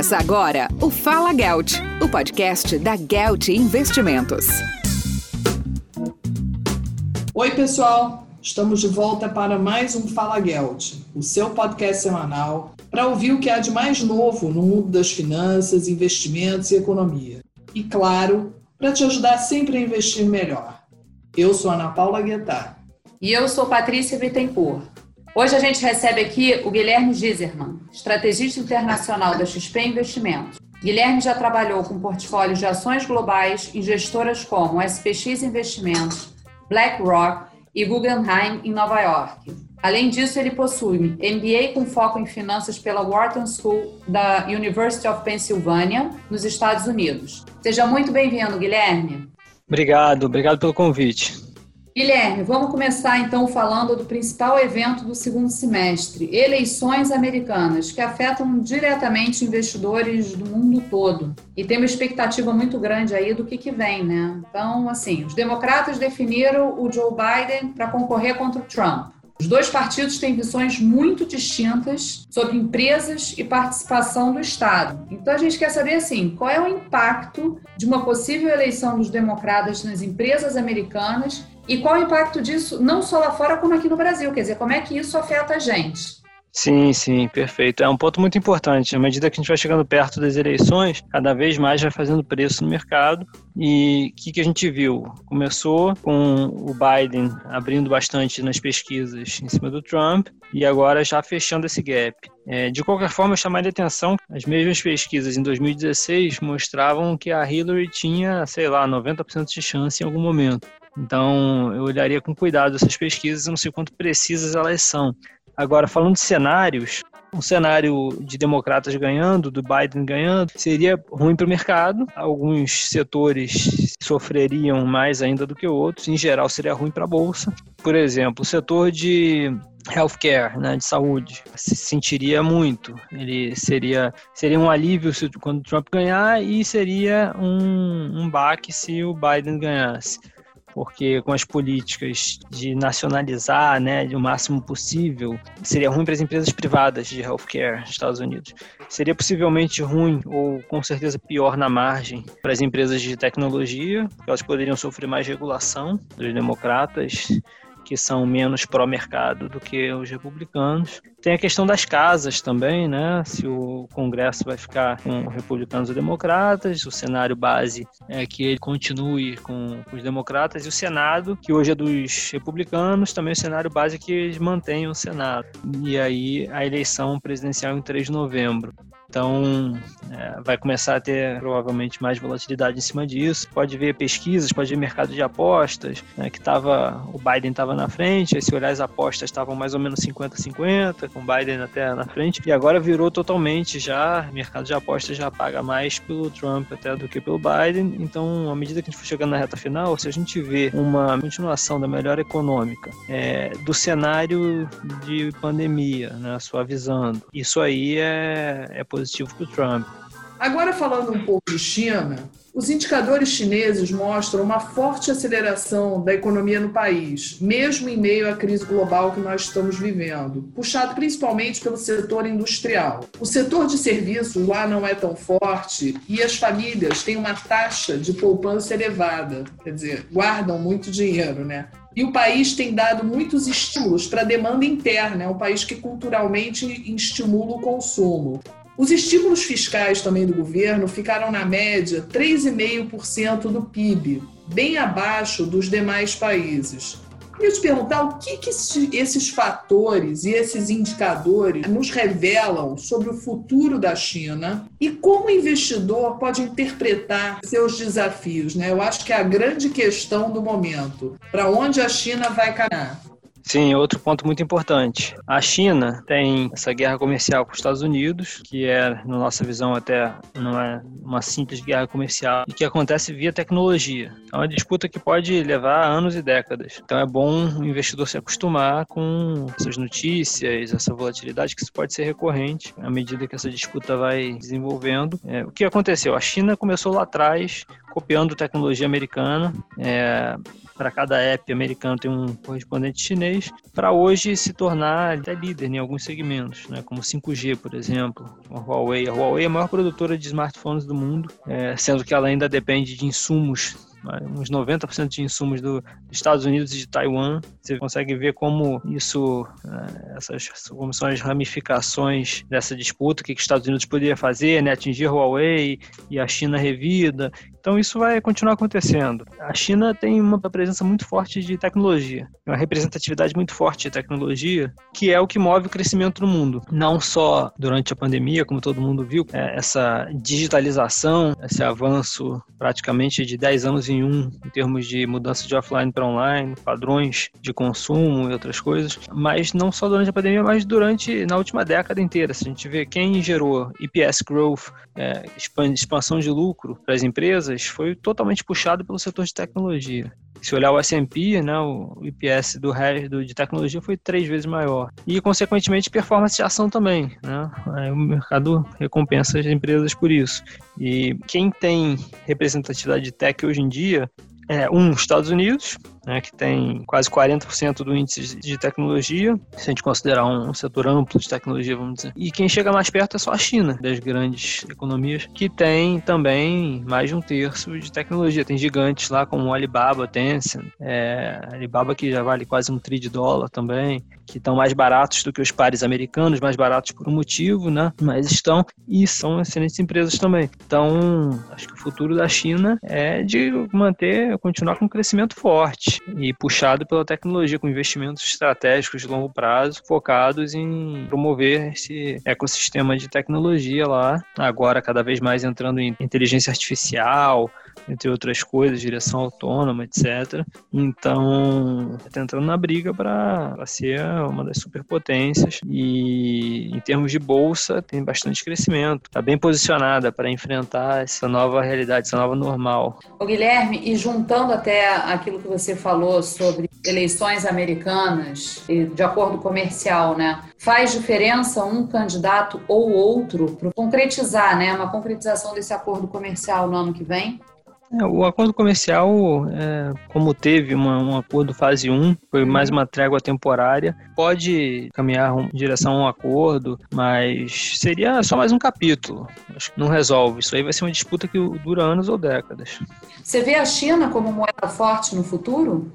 Começa agora o Fala Gelt, o podcast da Gelt Investimentos. Oi, pessoal. Estamos de volta para mais um Fala Gelt, o seu podcast semanal para ouvir o que há de mais novo no mundo das finanças, investimentos e economia. E claro, para te ajudar sempre a investir melhor. Eu sou Ana Paula Guettar. E eu sou Patrícia Bittencourt. Hoje a gente recebe aqui o Guilherme Giserman, estrategista internacional da XP Investimentos. Guilherme já trabalhou com portfólios de ações globais em gestoras como SPX Investimentos, BlackRock e Guggenheim em Nova York. Além disso, ele possui MBA com foco em finanças pela Wharton School da University of Pennsylvania, nos Estados Unidos. Seja muito bem-vindo, Guilherme. Obrigado, obrigado pelo convite. Guilherme, vamos começar então falando do principal evento do segundo semestre, eleições americanas, que afetam diretamente investidores do mundo todo. E tem uma expectativa muito grande aí do que, que vem, né? Então, assim, os democratas definiram o Joe Biden para concorrer contra o Trump. Os dois partidos têm visões muito distintas sobre empresas e participação do Estado. Então a gente quer saber assim, qual é o impacto de uma possível eleição dos democratas nas empresas americanas e qual o impacto disso, não só lá fora, como aqui no Brasil? Quer dizer, como é que isso afeta a gente? Sim, sim, perfeito. É um ponto muito importante. À medida que a gente vai chegando perto das eleições, cada vez mais vai fazendo preço no mercado. E o que, que a gente viu? Começou com o Biden abrindo bastante nas pesquisas em cima do Trump e agora já fechando esse gap. É, de qualquer forma, chamar a atenção, as mesmas pesquisas em 2016 mostravam que a Hillary tinha, sei lá, 90% de chance em algum momento. Então, eu olharia com cuidado essas pesquisas, não sei quanto precisas elas são. Agora, falando de cenários, um cenário de democratas ganhando, do Biden ganhando, seria ruim para o mercado. Alguns setores sofreriam mais ainda do que outros. Em geral, seria ruim para a bolsa. Por exemplo, o setor de healthcare, né, de saúde, se sentiria muito. Ele seria seria um alívio se, quando Trump ganhar e seria um, um baque se o Biden ganhasse porque com as políticas de nacionalizar, né, de o máximo possível, seria ruim para as empresas privadas de healthcare nos Estados Unidos. Seria possivelmente ruim ou com certeza pior na margem para as empresas de tecnologia, porque elas poderiam sofrer mais regulação dos democratas que são menos pró-mercado do que os republicanos. Tem a questão das casas também, né? Se o Congresso vai ficar com republicanos ou democratas, o cenário base é que ele continue com os democratas, e o Senado, que hoje é dos republicanos, também o cenário base é que eles mantenham o Senado. E aí a eleição presidencial em 3 de novembro. Então, é, vai começar a ter provavelmente mais volatilidade em cima disso. Pode ver pesquisas, pode ver mercado de apostas, né, que tava, o Biden estava na frente, se olhar as apostas estavam mais ou menos 50-50, com o Biden até na frente, e agora virou totalmente já, mercado de apostas já paga mais pelo Trump até do que pelo Biden. Então, à medida que a gente for chegando na reta final, se a gente vê uma continuação da melhora econômica, é, do cenário de pandemia, né, suavizando, isso aí é, é positivo positivo para o Trump. Agora, falando um pouco de China, os indicadores chineses mostram uma forte aceleração da economia no país, mesmo em meio à crise global que nós estamos vivendo, puxado principalmente pelo setor industrial. O setor de serviços lá não é tão forte e as famílias têm uma taxa de poupança elevada, quer dizer, guardam muito dinheiro, né? E o país tem dado muitos estímulos para a demanda interna, é um país que culturalmente estimula o consumo. Os estímulos fiscais também do governo ficaram na média 3,5% do PIB, bem abaixo dos demais países. Queria te perguntar o que, que esses fatores e esses indicadores nos revelam sobre o futuro da China e como o investidor pode interpretar seus desafios. Né? Eu acho que é a grande questão do momento. Para onde a China vai caminhar? Sim, outro ponto muito importante. A China tem essa guerra comercial com os Estados Unidos, que é, na nossa visão, até não é uma simples guerra comercial, e que acontece via tecnologia. É uma disputa que pode levar anos e décadas. Então é bom o investidor se acostumar com essas notícias, essa volatilidade, que isso pode ser recorrente à medida que essa disputa vai desenvolvendo. É, o que aconteceu? A China começou lá atrás copiando tecnologia americana. É, para cada app americano tem um correspondente chinês, para hoje se tornar até líder em alguns segmentos, né, como 5G, por exemplo, a Huawei. A Huawei é a maior produtora de smartphones do mundo, é, sendo que ela ainda depende de insumos uns 90% de insumos do, dos Estados Unidos e de Taiwan. Você consegue ver como isso, é, essas, como são as ramificações dessa disputa, o que, os Estados Unidos poderia fazer, né? atingir Huawei e a China revida. Então isso vai continuar acontecendo. A China tem uma presença muito forte de tecnologia, uma representatividade muito forte de tecnologia, que é o que move o crescimento no mundo. Não só durante a pandemia, como todo mundo viu, é essa digitalização, esse avanço praticamente de 10 anos em um, em termos de mudança de offline para online, padrões de consumo e outras coisas, mas não só durante a pandemia, mas durante, na última década inteira. Se a gente vê quem gerou EPS growth, é, expansão de lucro para as empresas, empresas foi totalmente puxado pelo setor de tecnologia. Se olhar o S&P, né, o IPS do resto de tecnologia foi três vezes maior. E, consequentemente, performance de ação também. Né? Aí o mercado recompensa as empresas por isso. E quem tem representatividade de tech hoje em dia é, um, Estados Unidos, né, que tem quase 40% do índice de tecnologia, se a gente considerar um setor amplo de tecnologia, vamos dizer. E quem chega mais perto é só a China, das grandes economias, que tem também mais de um terço de tecnologia. Tem gigantes lá como Alibaba, Tencent, é, Alibaba que já vale quase um tri de dólar também, que estão mais baratos do que os pares americanos, mais baratos por um motivo, né? Mas estão e são excelentes empresas também. Então, acho que o futuro da China é de manter, continuar com um crescimento forte e puxado pela tecnologia, com investimentos estratégicos de longo prazo, focados em promover esse ecossistema de tecnologia lá. Agora, cada vez mais entrando em inteligência artificial, entre outras coisas, direção autônoma, etc. Então, está entrando na briga para ser uma das superpotências e, em termos de bolsa, tem bastante crescimento. Está bem posicionada para enfrentar essa nova realidade, essa nova normal. O Guilherme, e juntando até aquilo que você falou sobre eleições americanas, de acordo comercial, né? Faz diferença um candidato ou outro para concretizar, né? Uma concretização desse acordo comercial no ano que vem? É, o acordo comercial, é, como teve uma, um acordo fase 1, foi mais uma trégua temporária, pode caminhar em direção a um acordo, mas seria só mais um capítulo. Acho que não resolve. Isso aí vai ser uma disputa que dura anos ou décadas. Você vê a China como moeda forte no futuro?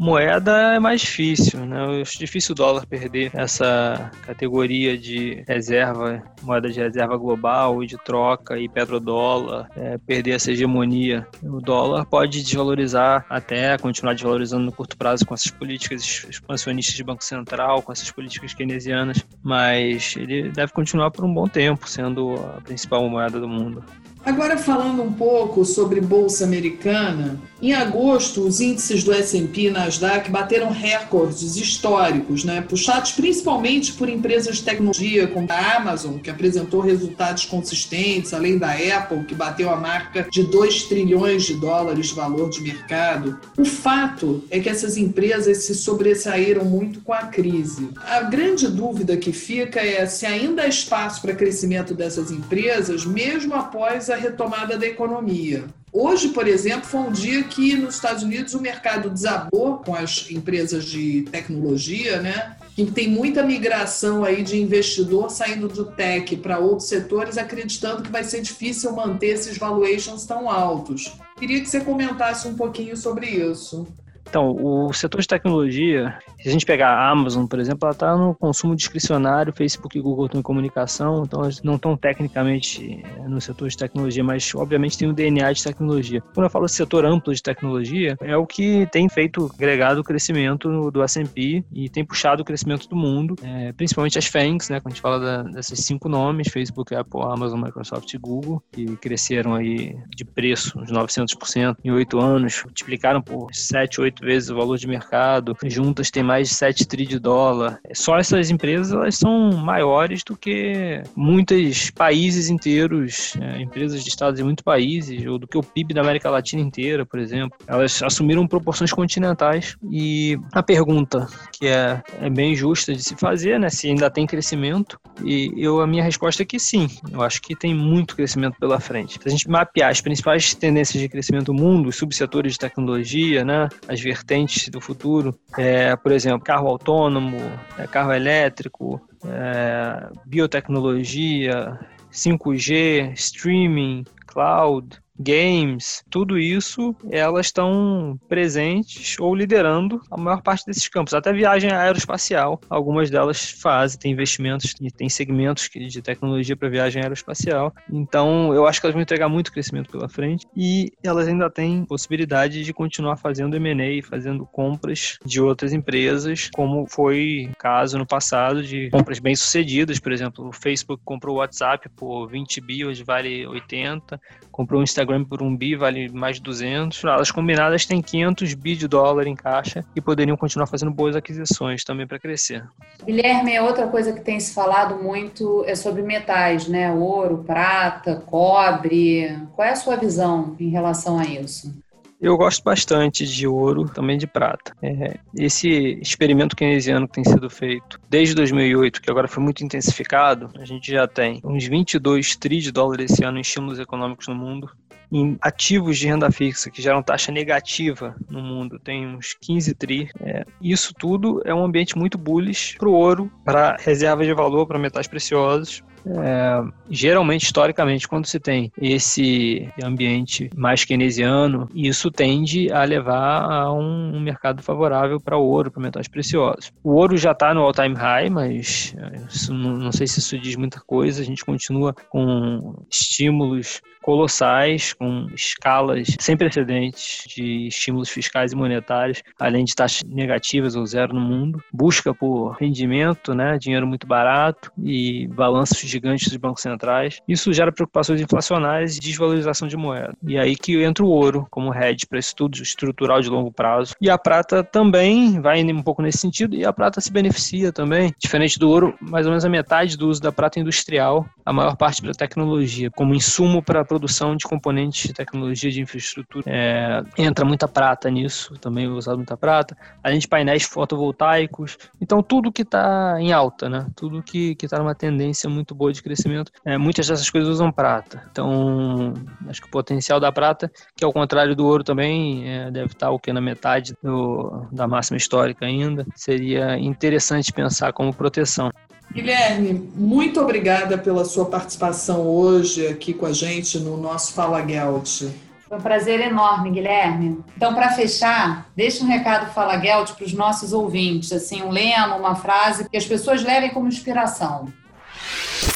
Moeda é mais difícil, né? Acho difícil o dólar perder essa categoria de reserva, moeda de reserva global e de troca e petrodólar, é, perder essa hegemonia. O dólar pode desvalorizar até continuar desvalorizando no curto prazo com essas políticas expansionistas de Banco Central, com essas políticas keynesianas, mas ele deve continuar por um bom tempo sendo a principal moeda do mundo. Agora falando um pouco sobre bolsa americana, em agosto os índices do S&P e Nasdaq bateram recordes históricos, né, puxados principalmente por empresas de tecnologia como a Amazon, que apresentou resultados consistentes, além da Apple, que bateu a marca de 2 trilhões de dólares de valor de mercado. O fato é que essas empresas se sobressaíram muito com a crise. A grande dúvida que fica é se ainda há espaço para crescimento dessas empresas, mesmo após a retomada da economia. Hoje, por exemplo, foi um dia que nos Estados Unidos o mercado desabou com as empresas de tecnologia, né? Que tem muita migração aí de investidor saindo do tech para outros setores, acreditando que vai ser difícil manter esses valuations tão altos. Queria que você comentasse um pouquinho sobre isso. Então, o setor de tecnologia, se a gente pegar a Amazon, por exemplo, ela está no consumo discricionário, Facebook e Google estão em comunicação, então elas não estão tecnicamente eh, no setor de tecnologia, mas obviamente tem um DNA de tecnologia. Quando eu falo setor amplo de tecnologia, é o que tem feito agregado o crescimento do S&P e tem puxado o crescimento do mundo, é, principalmente as FANGs, né, quando a gente fala da, desses cinco nomes, Facebook, Apple, Amazon, Microsoft e Google, que cresceram aí de preço uns 900% em oito anos, multiplicaram por 7, 8 vezes o valor de mercado, juntas tem mais de 7 tri de dólar. Só essas empresas elas são maiores do que muitos países inteiros, é, empresas de estados em muitos países, ou do que o PIB da América Latina inteira, por exemplo. Elas assumiram proporções continentais. E a pergunta que é, é bem justa de se fazer, né, se ainda tem crescimento, e eu a minha resposta é que sim. Eu acho que tem muito crescimento pela frente. Se a gente mapear as principais tendências de crescimento do mundo, os subsetores de tecnologia, né, as vertentes do futuro, é, por exemplo, carro autônomo, é, carro elétrico, é, biotecnologia, 5G, streaming, cloud, games, tudo isso, elas estão presentes ou liderando a maior parte desses campos. Até viagem aeroespacial, algumas delas fazem, tem investimentos e tem segmentos de tecnologia para viagem aeroespacial. Então, eu acho que elas vão entregar muito crescimento pela frente e elas ainda têm possibilidade de continuar fazendo M&A, fazendo compras de outras empresas, como foi caso no passado de compras bem-sucedidas, por exemplo, o Facebook comprou o WhatsApp por 20 bi, hoje vale 80, comprou o Instagram Instagram por um bi vale mais de 200. Elas combinadas têm 500 bi de dólar em caixa e poderiam continuar fazendo boas aquisições também para crescer. Guilherme, outra coisa que tem se falado muito é sobre metais, né? Ouro, prata, cobre. Qual é a sua visão em relação a isso? Eu gosto bastante de ouro, também de prata. É, esse experimento keynesiano que tem sido feito desde 2008, que agora foi muito intensificado, a gente já tem uns 22 trilhões de dólares esse ano em estímulos econômicos no mundo em ativos de renda fixa que geram taxa negativa no mundo, tem uns 15 tri. É, isso tudo é um ambiente muito bullish para o ouro, para reservas de valor, para metais preciosos, é, geralmente, historicamente, quando se tem esse ambiente mais keynesiano, isso tende a levar a um, um mercado favorável para o ouro, para metais preciosos. O ouro já está no all-time high, mas é, não, não sei se isso diz muita coisa. A gente continua com estímulos colossais, com escalas sem precedentes de estímulos fiscais e monetários, além de taxas negativas ou zero no mundo. Busca por rendimento, né, dinheiro muito barato e balanços gigantes dos bancos centrais. Isso gera preocupações inflacionárias e desvalorização de moeda. E aí que entra o ouro como hedge para estudos estrutural de longo prazo. E a prata também vai um pouco nesse sentido, e a prata se beneficia também. Diferente do ouro, mais ou menos a metade do uso da prata industrial, a maior parte para tecnologia, como insumo para a produção de componentes de tecnologia de infraestrutura. É, entra muita prata nisso, também é usado muita prata, além de painéis fotovoltaicos. Então, tudo que está em alta, né? tudo que está numa tendência muito boa de crescimento. É, muitas dessas coisas usam prata. Então, acho que o potencial da prata, que ao contrário do ouro também, é, deve estar o que na metade do, da máxima histórica ainda, seria interessante pensar como proteção. Guilherme, muito obrigada pela sua participação hoje aqui com a gente no nosso Fala Gelt. Foi um prazer enorme, Guilherme. Então, para fechar, deixa um recado Fala Gelt para os nossos ouvintes, assim, um lema, uma frase que as pessoas levem como inspiração.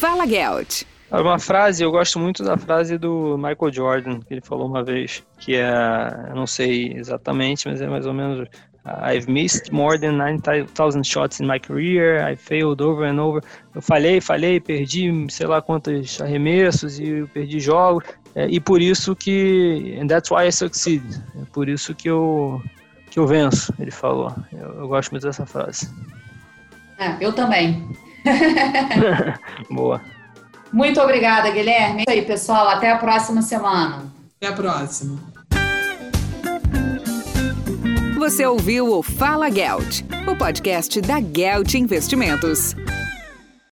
Fala Gelt. Uma frase, eu gosto muito da frase do Michael Jordan, que ele falou uma vez, que é, eu não sei exatamente, mas é mais ou menos I've missed more than 9,000 shots in my career. I failed over and over. Eu falhei, falhei, perdi sei lá quantos arremessos e eu perdi jogos. É, e por isso que. And that's why I succeed. É por isso que eu, que eu venço, ele falou. Eu, eu gosto muito dessa frase. É, eu também. Boa. Muito obrigada, Guilherme. É isso aí, pessoal. Até a próxima semana. Até a próxima. Você ouviu o Fala Gelt, o podcast da Gelt Investimentos.